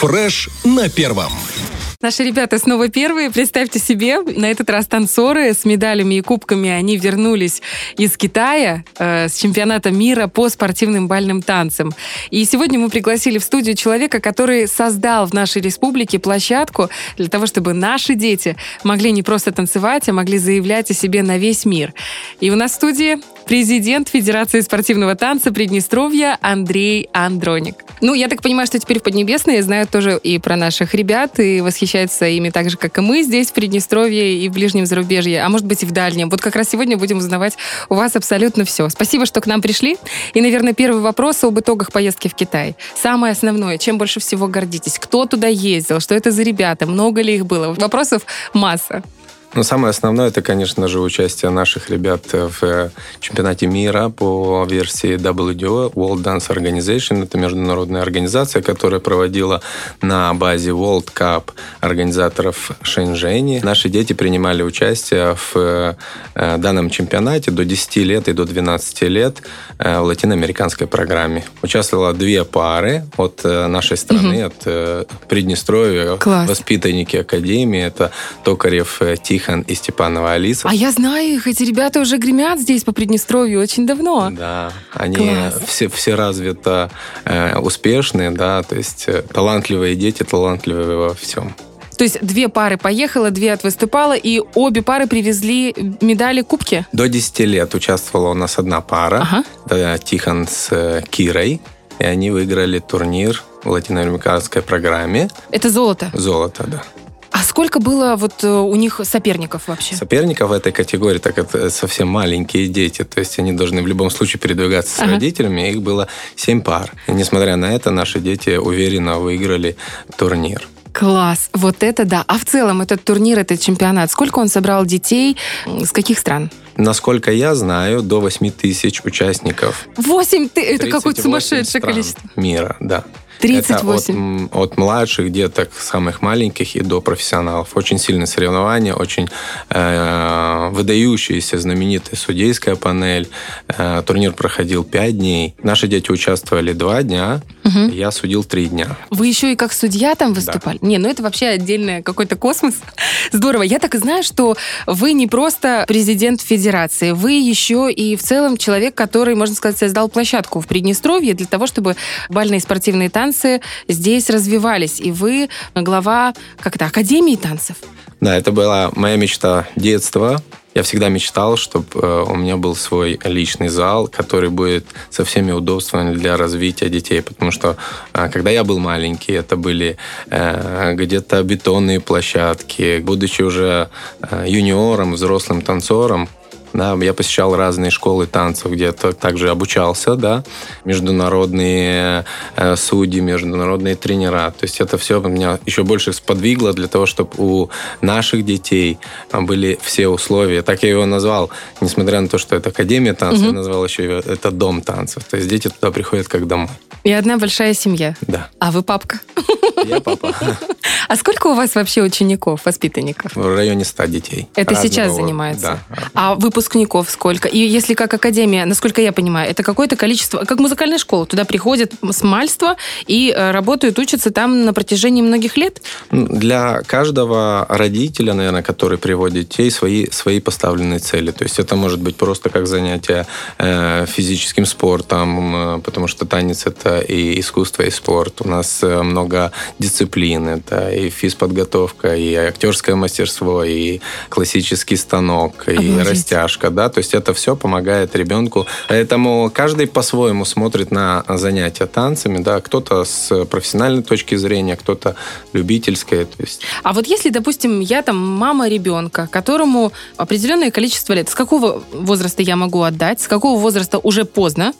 Фреш на первом. Наши ребята снова первые. Представьте себе, на этот раз танцоры с медалями и кубками, они вернулись из Китая э, с чемпионата мира по спортивным бальным танцам. И сегодня мы пригласили в студию человека, который создал в нашей республике площадку для того, чтобы наши дети могли не просто танцевать, а могли заявлять о себе на весь мир. И у нас в студии президент Федерации спортивного танца Приднестровья Андрей Андроник. Ну, я так понимаю, что теперь в Поднебесной знают тоже и про наших ребят, и восхищаются ими так же, как и мы здесь, в Приднестровье и в ближнем зарубежье, а может быть и в дальнем. Вот как раз сегодня будем узнавать у вас абсолютно все. Спасибо, что к нам пришли. И, наверное, первый вопрос об итогах поездки в Китай. Самое основное, чем больше всего гордитесь? Кто туда ездил? Что это за ребята? Много ли их было? Вопросов масса. Ну, самое основное, это, конечно же, участие наших ребят в э, чемпионате мира по версии WDO, World Dance Organization. Это международная организация, которая проводила на базе World Cup организаторов Шэньчжэне. Наши дети принимали участие в э, данном чемпионате до 10 лет и до 12 лет э, в латиноамериканской программе. Участвовало две пары от нашей страны, угу. от Приднестровья, Класс. воспитанники Академии. Это Токарев Тих Тихон и Степанова Алиса. А я знаю их, эти ребята уже гремят здесь по Приднестровью очень давно. Да, они все, все развито э, успешные, да, то есть э, талантливые дети, талантливые во всем. То есть две пары поехала, две отвыступала, и обе пары привезли медали, кубки? До 10 лет участвовала у нас одна пара, ага. да, Тихон с э, Кирой, и они выиграли турнир в латиноамериканской программе. Это золото? Золото, да. А сколько было вот э, у них соперников вообще? Соперников в этой категории, так это совсем маленькие дети, то есть они должны в любом случае передвигаться с ага. родителями, их было семь пар. И несмотря на это, наши дети уверенно выиграли турнир. Класс, вот это да. А в целом этот турнир, этот чемпионат, сколько он собрал детей, с каких стран? Насколько я знаю, до 8 тысяч участников. 8 тысяч? Это какое-то сумасшедшее количество. Мира, да. 38. Это от, от младших деток, самых маленьких и до профессионалов. Очень сильные соревнования, очень э, выдающаяся знаменитая судейская панель. Э, турнир проходил 5 дней. Наши дети участвовали 2 дня, угу. я судил 3 дня. Вы еще и как судья там выступали? Да. Не, ну это вообще отдельный какой-то космос. Здорово. Я так и знаю, что вы не просто президент федерации, вы еще и в целом человек, который, можно сказать, создал площадку в Приднестровье для того, чтобы бальные спортивные танцы танцы здесь развивались. И вы глава как то Академии танцев. Да, это была моя мечта детства. Я всегда мечтал, чтобы э, у меня был свой личный зал, который будет со всеми удобствами для развития детей. Потому что э, когда я был маленький, это были э, где-то бетонные площадки. Будучи уже юниором, взрослым танцором, да, я посещал разные школы танцев, где -то также обучался, да, международные э, судьи, международные тренера. То есть это все меня еще больше сподвигло для того, чтобы у наших детей были все условия. Так я его назвал, несмотря на то, что это Академия танцев, угу. я назвал еще его, это Дом танцев. То есть дети туда приходят как домой. И одна большая семья. Да. А вы папка? Я папа. А сколько у вас вообще учеников, воспитанников? В районе 100 детей. Это Разного, сейчас занимается? Да. А выпускников сколько? И если как академия, насколько я понимаю, это какое-то количество, как музыкальная школа, туда приходят с мальства и э, работают, учатся там на протяжении многих лет? Для каждого родителя, наверное, который приводит детей, свои, свои поставленные цели. То есть это может быть просто как занятие э, физическим спортом, э, потому что танец это и искусство, и спорт. У нас много дисциплин. Это и физподготовка, и актерское мастерство, и классический станок, и Обалдеть. растяжка, да, то есть это все помогает ребенку. Поэтому каждый по-своему смотрит на занятия танцами, да, кто-то с профессиональной точки зрения, кто-то любительской, то есть. А вот если, допустим, я там мама ребенка, которому определенное количество лет, с какого возраста я могу отдать, с какого возраста уже поздно,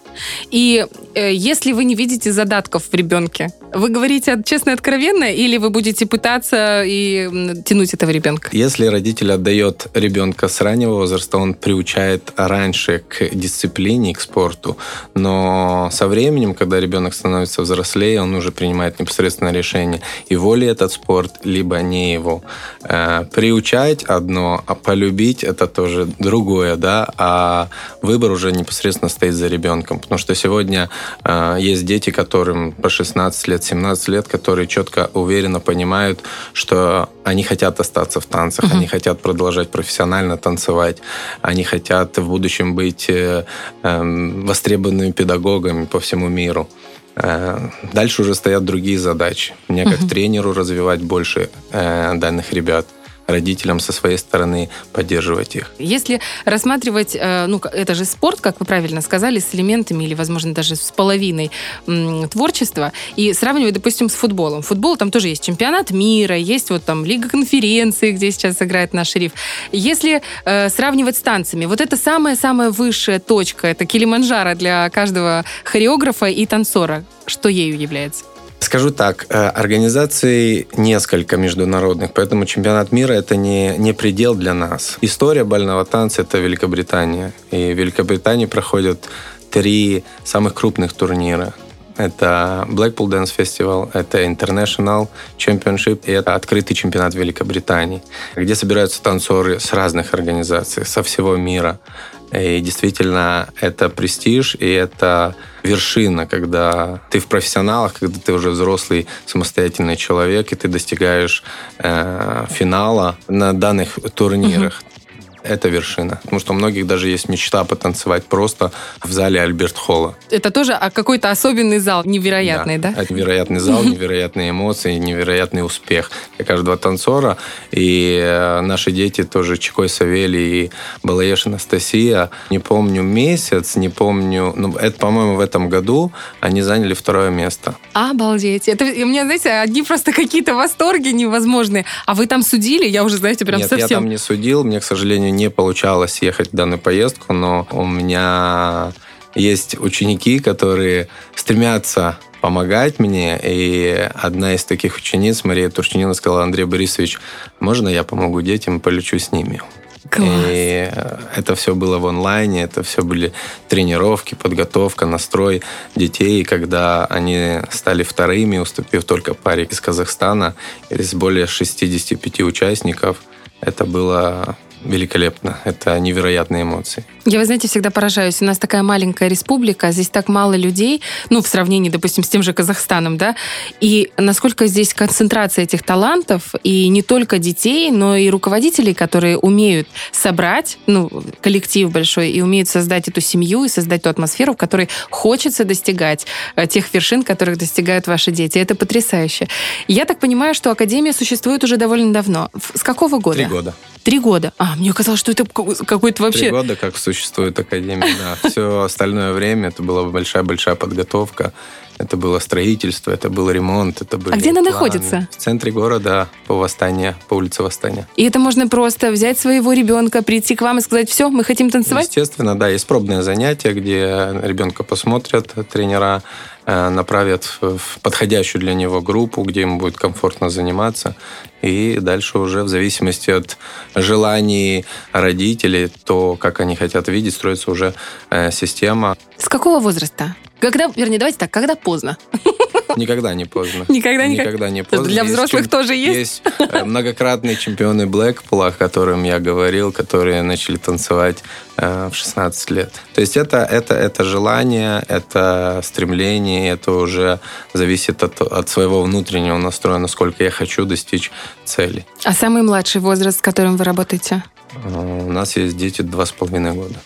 и э, если вы не видите задатков в ребенке, вы говорите честно и откровенно, или вы будете пытаться и тянуть этого ребенка? Если родитель отдает ребенка с раннего возраста, он приучает раньше к дисциплине, к спорту. Но со временем, когда ребенок становится взрослее, он уже принимает непосредственно решение, его ли этот спорт, либо не его. Э, приучать одно, а полюбить это тоже другое, да, а выбор уже непосредственно стоит за ребенком. Потому что сегодня э, есть дети, которым по 16 лет, 17 лет, которые четко, уверенно понимают, что они хотят остаться в танцах, uh-huh. они хотят продолжать профессионально танцевать, они хотят в будущем быть э, э, востребованными педагогами по всему миру. Э, дальше уже стоят другие задачи. Мне как uh-huh. тренеру развивать больше э, данных ребят родителям со своей стороны поддерживать их. Если рассматривать, э, ну, это же спорт, как вы правильно сказали, с элементами или, возможно, даже с половиной творчества, и сравнивать, допустим, с футболом. Футбол там тоже есть чемпионат мира, есть вот там Лига конференции, где сейчас играет наш шериф. Если э, сравнивать с танцами, вот это самая-самая высшая точка, это Килиманджаро для каждого хореографа и танцора. Что ею является? Скажу так, э, организаций несколько международных, поэтому чемпионат мира это не, не предел для нас. История бального танца это Великобритания. И в Великобритании проходят три самых крупных турнира. Это Blackpool Dance Festival, это International Championship и это открытый чемпионат Великобритании, где собираются танцоры с разных организаций, со всего мира. И действительно, это престиж, и это вершина, когда ты в профессионалах, когда ты уже взрослый самостоятельный человек, и ты достигаешь э, финала на данных турнирах. Угу это вершина. Потому что у многих даже есть мечта потанцевать просто в зале Альберт Холла. Это тоже а какой-то особенный зал, невероятный, да? да? Невероятный зал, невероятные эмоции, невероятный успех для каждого танцора. И э, наши дети тоже, Чикой Савелий и Балаеш Анастасия, не помню месяц, не помню, ну, это, по-моему, в этом году они заняли второе место. Обалдеть. Это, у меня, знаете, одни просто какие-то восторги невозможные. А вы там судили? Я уже, знаете, прям Нет, совсем... я там не судил. Мне, к сожалению, не получалось ехать в данную поездку, но у меня есть ученики, которые стремятся помогать мне. И одна из таких учениц, Мария Турчинина, сказала, Андрей Борисович, можно я помогу детям, полечу с ними? Класс. И это все было в онлайне, это все были тренировки, подготовка, настрой детей. И когда они стали вторыми, уступив только паре из Казахстана, из более 65 участников, это было великолепно. Это невероятные эмоции. Я, вы знаете, всегда поражаюсь. У нас такая маленькая республика, здесь так мало людей, ну, в сравнении, допустим, с тем же Казахстаном, да, и насколько здесь концентрация этих талантов, и не только детей, но и руководителей, которые умеют собрать, ну, коллектив большой, и умеют создать эту семью, и создать ту атмосферу, в которой хочется достигать э, тех вершин, которых достигают ваши дети. Это потрясающе. Я так понимаю, что Академия существует уже довольно давно. С какого года? Три года. Три года. А, мне казалось, что это какой-то вообще... Три года, как существует Академия, да. Все остальное время это была большая-большая подготовка. Это было строительство, это был ремонт, это были А где она планы. находится? В центре города, по Восстания, по улице Восстания. И это можно просто взять своего ребенка, прийти к вам и сказать, все, мы хотим танцевать? Естественно, да. Есть пробное занятие, где ребенка посмотрят тренера, Э, направят в подходящую для него группу, где ему будет комфортно заниматься. И дальше уже в зависимости от желаний родителей, то, как они хотят видеть, строится уже э, система. С какого возраста? Когда, вернее, давайте так, когда поздно? Никогда не поздно. Никогда, никогда не поздно. Для взрослых есть, тоже есть? Есть э, многократные чемпионы Блэкпула, о котором я говорил, которые начали танцевать э, в 16 лет. То есть это, это, это желание, это стремление, это уже зависит от, от своего внутреннего настроя, насколько я хочу достичь цели. А самый младший возраст, с которым вы работаете? Э, у нас есть дети два с половиной года.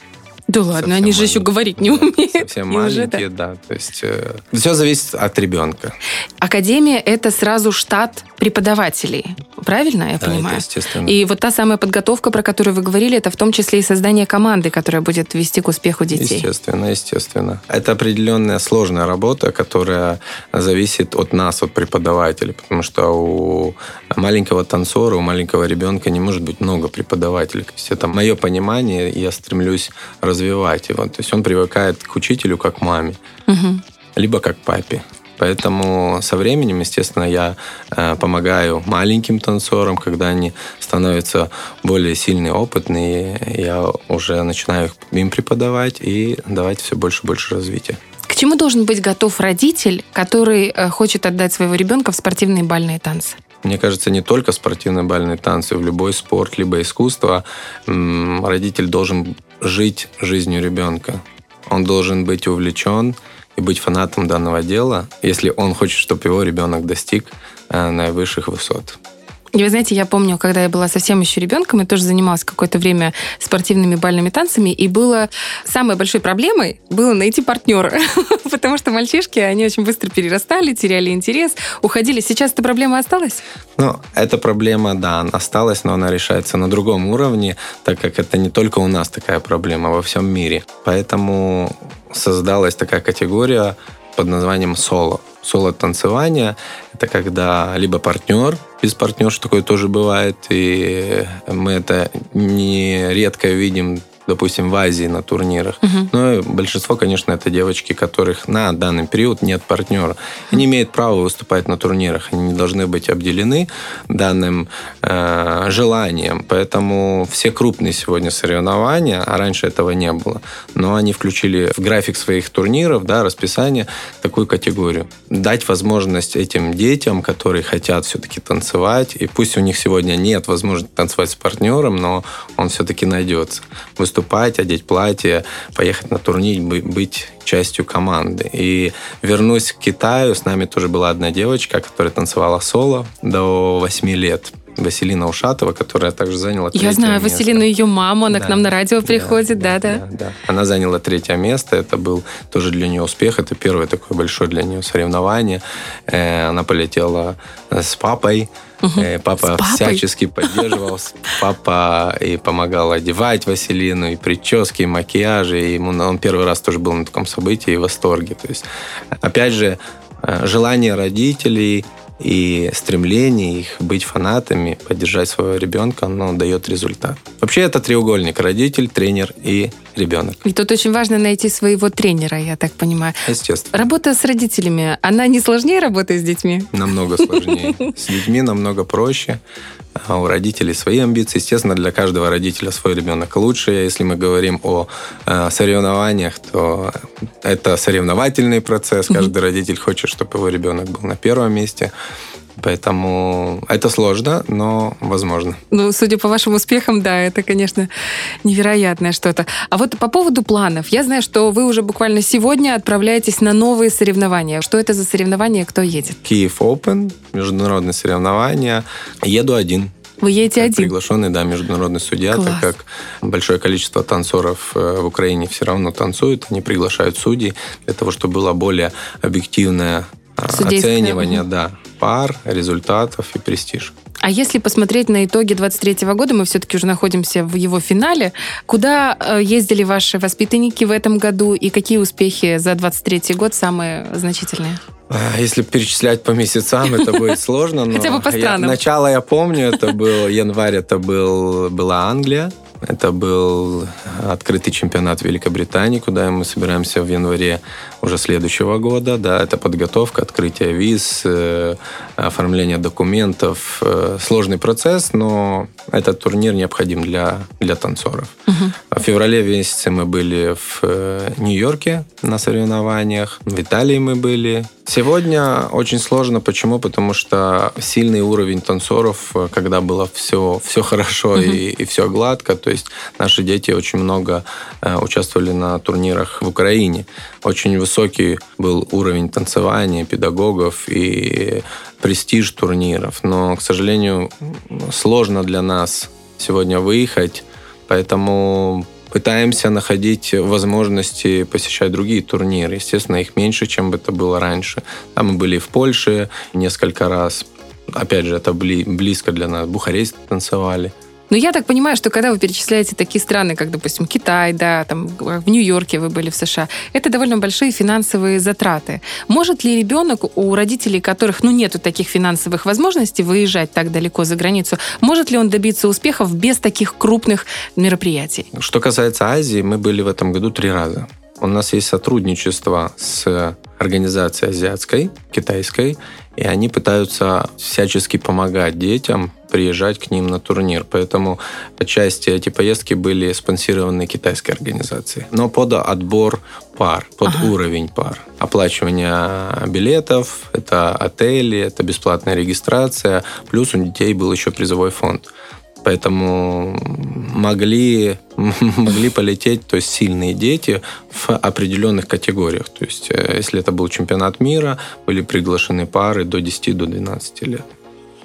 Да ладно, они же еще говорить не умеют. Совсем маленькие, да. То есть э, все зависит от ребенка. Академия – это сразу штат преподавателей, правильно я да, понимаю? Это естественно. И вот та самая подготовка, про которую вы говорили, это в том числе и создание команды, которая будет вести к успеху детей. Естественно, естественно. Это определенная сложная работа, которая зависит от нас, от преподавателей, потому что у маленького танцора, у маленького ребенка не может быть много преподавателей. То есть это мое понимание, я стремлюсь развивать его. То есть он привыкает к учителю как к маме, угу. либо как к папе. Поэтому со временем, естественно, я э, помогаю маленьким танцорам, когда они становятся более сильные, опытные, я уже начинаю им преподавать и давать все больше и больше развития. К чему должен быть готов родитель, который э, хочет отдать своего ребенка в спортивные бальные танцы? Мне кажется, не только спортивные бальные танцы, в любой спорт, либо искусство родитель должен жить жизнью ребенка. Он должен быть увлечен и быть фанатом данного дела, если он хочет, чтобы его ребенок достиг э, наивысших высот. И вы знаете, я помню, когда я была совсем еще ребенком, я тоже занималась какое-то время спортивными бальными танцами, и было самой большой проблемой было найти партнера, потому что мальчишки, они очень быстро перерастали, теряли интерес, уходили. Сейчас эта проблема осталась? Ну, эта проблема, да, осталась, но она решается на другом уровне, так как это не только у нас такая проблема, а во всем мире. Поэтому создалась такая категория под названием соло. Соло-танцевание – это когда либо партнер, без партнерши такое тоже бывает, и мы это не редко видим допустим, в Азии на турнирах. Угу. Но большинство, конечно, это девочки, которых на данный период нет партнера. И не имеют права выступать на турнирах. Они не должны быть обделены данным э, желанием. Поэтому все крупные сегодня соревнования, а раньше этого не было, но они включили в график своих турниров, да, расписание, такую категорию. Дать возможность этим детям, которые хотят все-таки танцевать, и пусть у них сегодня нет возможности танцевать с партнером, но он все-таки найдется. Выступать выступать, одеть платье, поехать на турнир, быть частью команды. И вернусь к Китаю, с нами тоже была одна девочка, которая танцевала соло до 8 лет. Василина Ушатова, которая также заняла Я знаю место. Василину, ее маму, она да. к нам на радио приходит, да-да. Да, да, Она заняла третье место, это был тоже для нее успех, это первое такое большое для нее соревнование. Э, она полетела с папой, Угу. Папа всячески поддерживал. Папа и помогал одевать Василину, и прически, и макияжи. И ему, он первый раз тоже был на таком событии и в восторге. То есть, опять же, э, желание родителей и стремление их быть фанатами, поддержать своего ребенка, оно дает результат. Вообще это треугольник. Родитель, тренер и ребенок. И тут очень важно найти своего тренера, я так понимаю. Естественно. Работа с родителями, она не сложнее работы с детьми? Намного сложнее. С детьми намного проще. А у родителей свои амбиции. Естественно, для каждого родителя свой ребенок лучше. Если мы говорим о э, соревнованиях, то это соревновательный процесс. Каждый родитель хочет, чтобы его ребенок был на первом месте. Поэтому это сложно, но возможно. Ну, судя по вашим успехам, да, это, конечно, невероятное что-то. А вот по поводу планов. Я знаю, что вы уже буквально сегодня отправляетесь на новые соревнования. Что это за соревнования, кто едет? Киев Open, международные соревнования. Еду один. Вы едете один? Приглашенный, да, международный судья, Класс. так как большое количество танцоров э, в Украине все равно танцуют, они приглашают судей для того, чтобы была более объективная оценивание, да, пар, результатов и престиж. А если посмотреть на итоги 23 года, мы все-таки уже находимся в его финале. Куда э, ездили ваши воспитанники в этом году и какие успехи за 23 год самые значительные? А, если перечислять по месяцам, это будет сложно. Но Хотя бы по странам. начало я помню, это был январь, это был, была Англия. Это был открытый чемпионат Великобритании, куда мы собираемся в январе уже следующего года. Да, это подготовка, открытие виз, э, оформление документов. Э, сложный процесс, но этот турнир необходим для, для танцоров. Угу. В феврале месяце мы были в э, Нью-Йорке на соревнованиях, в Италии мы были. Сегодня очень сложно. Почему? Потому что сильный уровень танцоров, когда было все, все хорошо угу. и, и все гладко, то есть наши дети очень много участвовали на турнирах в Украине. Очень высокий был уровень танцевания, педагогов и престиж турниров. Но, к сожалению, сложно для нас сегодня выехать, поэтому пытаемся находить возможности посещать другие турниры. Естественно, их меньше, чем бы это было раньше. Там мы были в Польше несколько раз. Опять же, это близко для нас. Бухарест танцевали. Но я так понимаю, что когда вы перечисляете такие страны, как, допустим, Китай, да, там в Нью-Йорке вы были в США, это довольно большие финансовые затраты. Может ли ребенок, у родителей которых, ну, нету таких финансовых возможностей выезжать так далеко за границу, может ли он добиться успехов без таких крупных мероприятий? Что касается Азии, мы были в этом году три раза. У нас есть сотрудничество с организацией азиатской, китайской, и они пытаются всячески помогать детям приезжать к ним на турнир. Поэтому отчасти эти поездки были спонсированы китайской организацией. Но под отбор пар, под ага. уровень пар. Оплачивание билетов, это отели, это бесплатная регистрация, плюс у детей был еще призовой фонд. Поэтому могли, могли полететь то есть сильные дети в определенных категориях. То есть э, если это был чемпионат мира, были приглашены пары до 10-12 до 12 лет.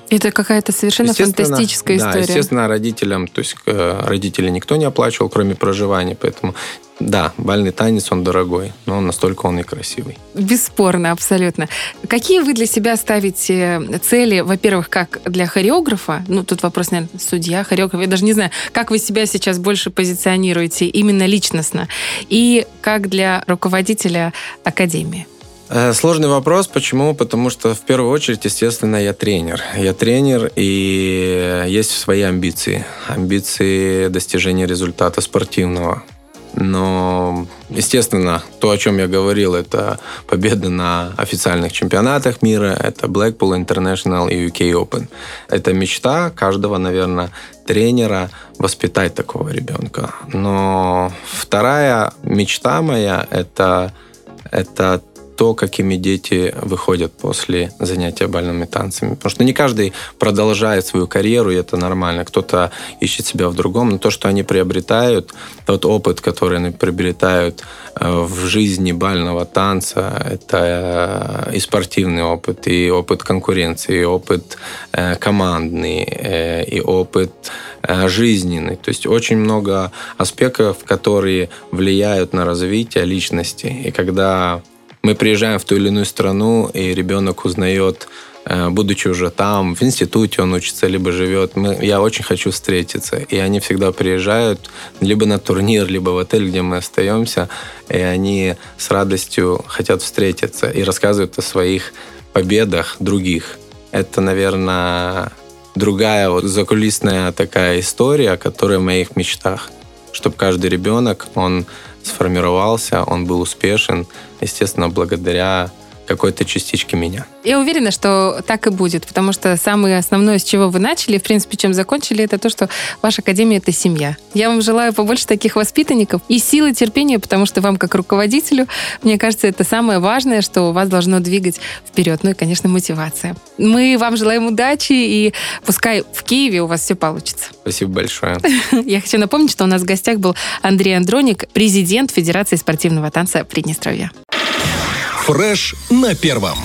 Это какая-то совершенно фантастическая да, история. естественно, родителям, то есть э, родители никто не оплачивал, кроме проживания, поэтому да, бальный танец, он дорогой, но настолько он и красивый. Бесспорно, абсолютно. Какие вы для себя ставите цели, во-первых, как для хореографа? Ну, тут вопрос, наверное, судья, хореограф. Я даже не знаю, как вы себя сейчас больше позиционируете именно личностно. И как для руководителя академии? Э, сложный вопрос. Почему? Потому что в первую очередь, естественно, я тренер. Я тренер, и есть свои амбиции. Амбиции достижения результата спортивного. Но, естественно, то, о чем я говорил, это победы на официальных чемпионатах мира, это Blackpool International и UK Open. Это мечта каждого, наверное, тренера воспитать такого ребенка. Но вторая мечта моя это, это то, какими дети выходят после занятия бальными танцами. Потому что не каждый продолжает свою карьеру, и это нормально. Кто-то ищет себя в другом, но то, что они приобретают, тот опыт, который они приобретают э, в жизни бального танца, это э, и спортивный опыт, и опыт конкуренции, и опыт э, командный, и опыт жизненный. То есть очень много аспектов, которые влияют на развитие личности. И когда мы приезжаем в ту или иную страну, и ребенок узнает, э, будучи уже там, в институте он учится, либо живет. Мы, я очень хочу встретиться. И они всегда приезжают либо на турнир, либо в отель, где мы остаемся, и они с радостью хотят встретиться и рассказывают о своих победах других. Это, наверное, другая вот закулисная такая история, которая в моих мечтах. Чтобы каждый ребенок, он сформировался, он был успешен, естественно, благодаря какой-то частички меня. Я уверена, что так и будет, потому что самое основное, с чего вы начали, в принципе, чем закончили, это то, что ваша академия — это семья. Я вам желаю побольше таких воспитанников и силы терпения, потому что вам, как руководителю, мне кажется, это самое важное, что вас должно двигать вперед. Ну и, конечно, мотивация. Мы вам желаем удачи, и пускай в Киеве у вас все получится. Спасибо большое. Я хочу напомнить, что у нас в гостях был Андрей Андроник, президент Федерации спортивного танца Приднестровья. Фреш на первом.